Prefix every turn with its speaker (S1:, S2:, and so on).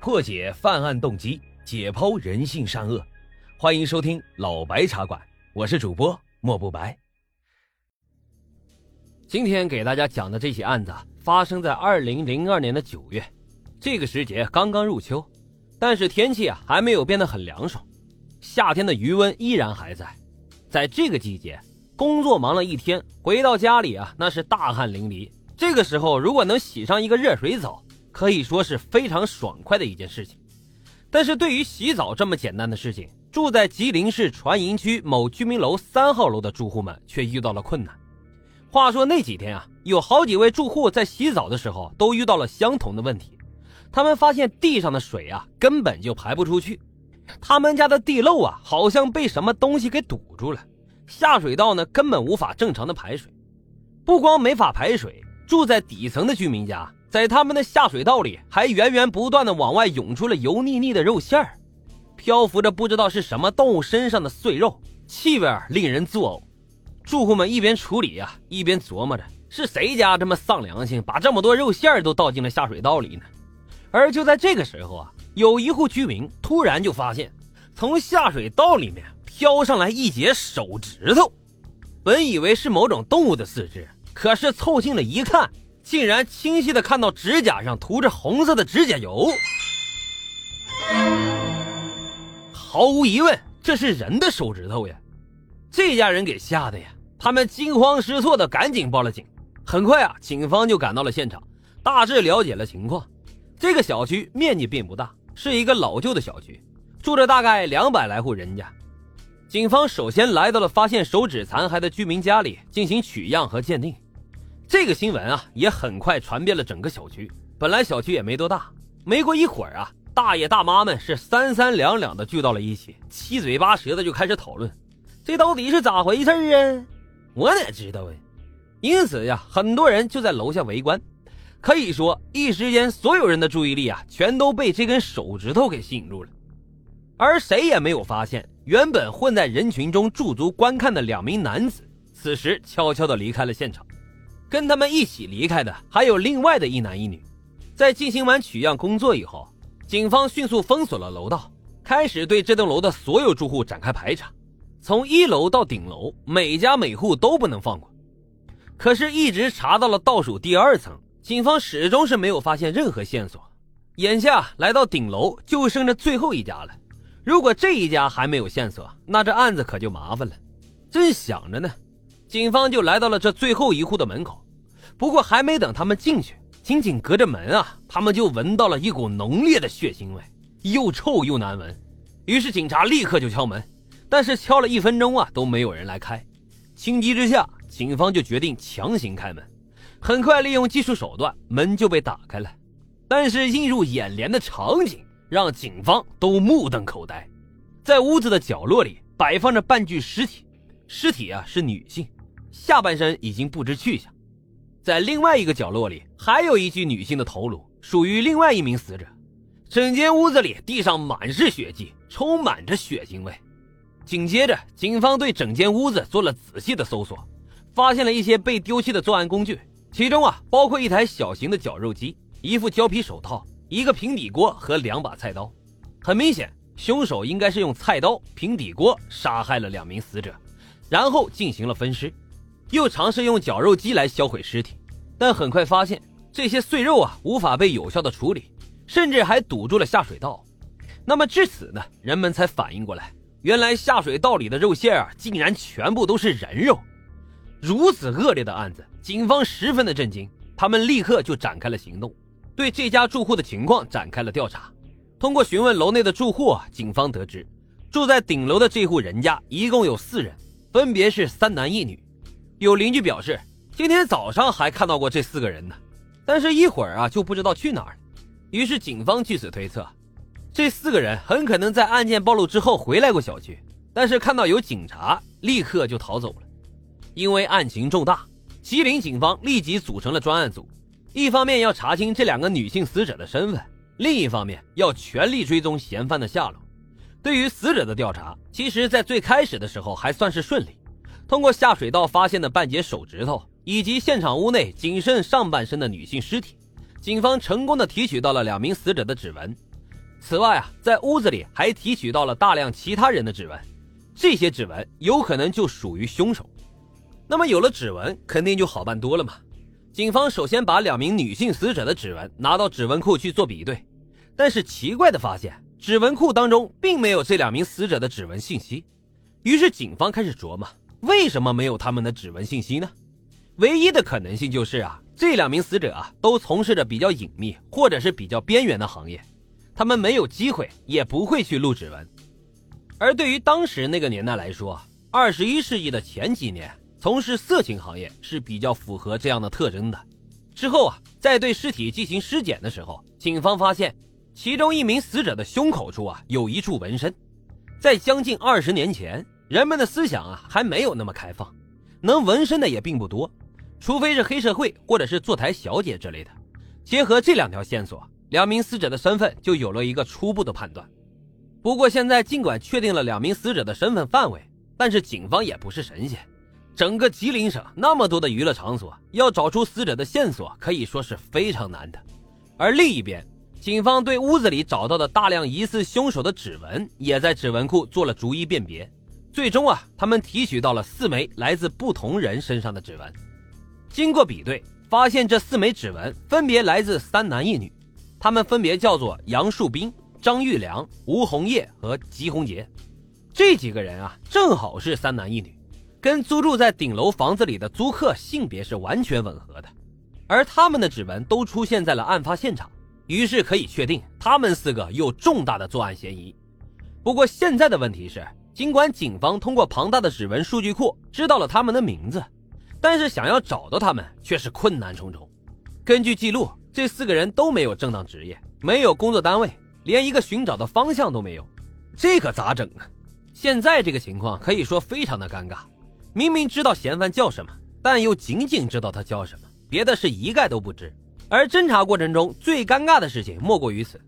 S1: 破解犯案动机，解剖人性善恶。欢迎收听老白茶馆，我是主播莫不白。
S2: 今天给大家讲的这起案子发生在二零零二年的九月，这个时节刚刚入秋，但是天气啊还没有变得很凉爽，夏天的余温依然还在。在这个季节，工作忙了一天，回到家里啊那是大汗淋漓。这个时候如果能洗上一个热水澡。可以说是非常爽快的一件事情，但是对于洗澡这么简单的事情，住在吉林市船营区某居民楼三号楼的住户们却遇到了困难。话说那几天啊，有好几位住户在洗澡的时候都遇到了相同的问题，他们发现地上的水啊根本就排不出去，他们家的地漏啊好像被什么东西给堵住了，下水道呢根本无法正常的排水，不光没法排水，住在底层的居民家。在他们的下水道里，还源源不断的往外涌出了油腻腻的肉馅儿，漂浮着不知道是什么动物身上的碎肉，气味令人作呕。住户们一边处理呀，一边琢磨着是谁家这么丧良心，把这么多肉馅儿都倒进了下水道里呢？而就在这个时候啊，有一户居民突然就发现，从下水道里面飘上来一截手指头，本以为是某种动物的四肢，可是凑近了一看。竟然清晰的看到指甲上涂着红色的指甲油，毫无疑问，这是人的手指头呀！这家人给吓的呀，他们惊慌失措的赶紧报了警。很快啊，警方就赶到了现场，大致了解了情况。这个小区面积并不大，是一个老旧的小区，住着大概两百来户人家。警方首先来到了发现手指残骸的居民家里，进行取样和鉴定。这个新闻啊，也很快传遍了整个小区。本来小区也没多大，没过一会儿啊，大爷大妈们是三三两两的聚到了一起，七嘴八舌的就开始讨论，这到底是咋回事啊？我哪知道啊？因此呀，很多人就在楼下围观，可以说一时间所有人的注意力啊，全都被这根手指头给吸引住了，而谁也没有发现，原本混在人群中驻足观看的两名男子，此时悄悄的离开了现场。跟他们一起离开的还有另外的一男一女。在进行完取样工作以后，警方迅速封锁了楼道，开始对这栋楼的所有住户展开排查，从一楼到顶楼，每家每户都不能放过。可是，一直查到了倒数第二层，警方始终是没有发现任何线索。眼下来到顶楼，就剩这最后一家了。如果这一家还没有线索，那这案子可就麻烦了。正想着呢。警方就来到了这最后一户的门口，不过还没等他们进去，仅仅隔着门啊，他们就闻到了一股浓烈的血腥味，又臭又难闻。于是警察立刻就敲门，但是敲了一分钟啊，都没有人来开。情急之下，警方就决定强行开门。很快，利用技术手段，门就被打开了。但是映入眼帘的场景让警方都目瞪口呆，在屋子的角落里摆放着半具尸体，尸体啊是女性。下半身已经不知去向，在另外一个角落里，还有一具女性的头颅，属于另外一名死者。整间屋子里地上满是血迹，充满着血腥味。紧接着，警方对整间屋子做了仔细的搜索，发现了一些被丢弃的作案工具，其中啊包括一台小型的绞肉机、一副胶皮手套、一个平底锅和两把菜刀。很明显，凶手应该是用菜刀、平底锅杀害了两名死者，然后进行了分尸。又尝试用绞肉机来销毁尸体，但很快发现这些碎肉啊无法被有效的处理，甚至还堵住了下水道。那么至此呢，人们才反应过来，原来下水道里的肉馅啊竟然全部都是人肉。如此恶劣的案子，警方十分的震惊，他们立刻就展开了行动，对这家住户的情况展开了调查。通过询问楼内的住户啊，警方得知，住在顶楼的这户人家一共有四人，分别是三男一女。有邻居表示，今天早上还看到过这四个人呢，但是一会儿啊就不知道去哪儿了。于是警方据此推测，这四个人很可能在案件暴露之后回来过小区，但是看到有警察，立刻就逃走了。因为案情重大，吉林警方立即组成了专案组，一方面要查清这两个女性死者的身份，另一方面要全力追踪嫌犯的下落。对于死者的调查，其实在最开始的时候还算是顺利。通过下水道发现的半截手指头，以及现场屋内仅剩上半身的女性尸体，警方成功的提取到了两名死者的指纹。此外啊，在屋子里还提取到了大量其他人的指纹，这些指纹有可能就属于凶手。那么有了指纹，肯定就好办多了嘛。警方首先把两名女性死者的指纹拿到指纹库去做比对，但是奇怪的发现，指纹库当中并没有这两名死者的指纹信息。于是警方开始琢磨，为什么没有他们的指纹信息呢？唯一的可能性就是啊，这两名死者啊都从事着比较隐秘或者是比较边缘的行业，他们没有机会，也不会去录指纹。而对于当时那个年代来说，二十一世纪的前几年。从事色情行业是比较符合这样的特征的。之后啊，在对尸体进行尸检的时候，警方发现其中一名死者的胸口处啊有一处纹身。在将近二十年前，人们的思想啊还没有那么开放，能纹身的也并不多，除非是黑社会或者是坐台小姐之类的。结合这两条线索，两名死者的身份就有了一个初步的判断。不过现在尽管确定了两名死者的身份范围，但是警方也不是神仙。整个吉林省那么多的娱乐场所，要找出死者的线索可以说是非常难的。而另一边，警方对屋子里找到的大量疑似凶手的指纹，也在指纹库做了逐一辨别。最终啊，他们提取到了四枚来自不同人身上的指纹。经过比对，发现这四枚指纹分别来自三男一女，他们分别叫做杨树斌、张玉良、吴红叶和吉红杰。这几个人啊，正好是三男一女。跟租住在顶楼房子里的租客性别是完全吻合的，而他们的指纹都出现在了案发现场，于是可以确定他们四个有重大的作案嫌疑。不过现在的问题是，尽管警方通过庞大的指纹数据库知道了他们的名字，但是想要找到他们却是困难重重。根据记录，这四个人都没有正当职业，没有工作单位，连一个寻找的方向都没有，这可咋整啊？现在这个情况可以说非常的尴尬。明明知道嫌犯叫什么，但又仅仅知道他叫什么，别的是一概都不知。而侦查过程中最尴尬的事情莫过于此：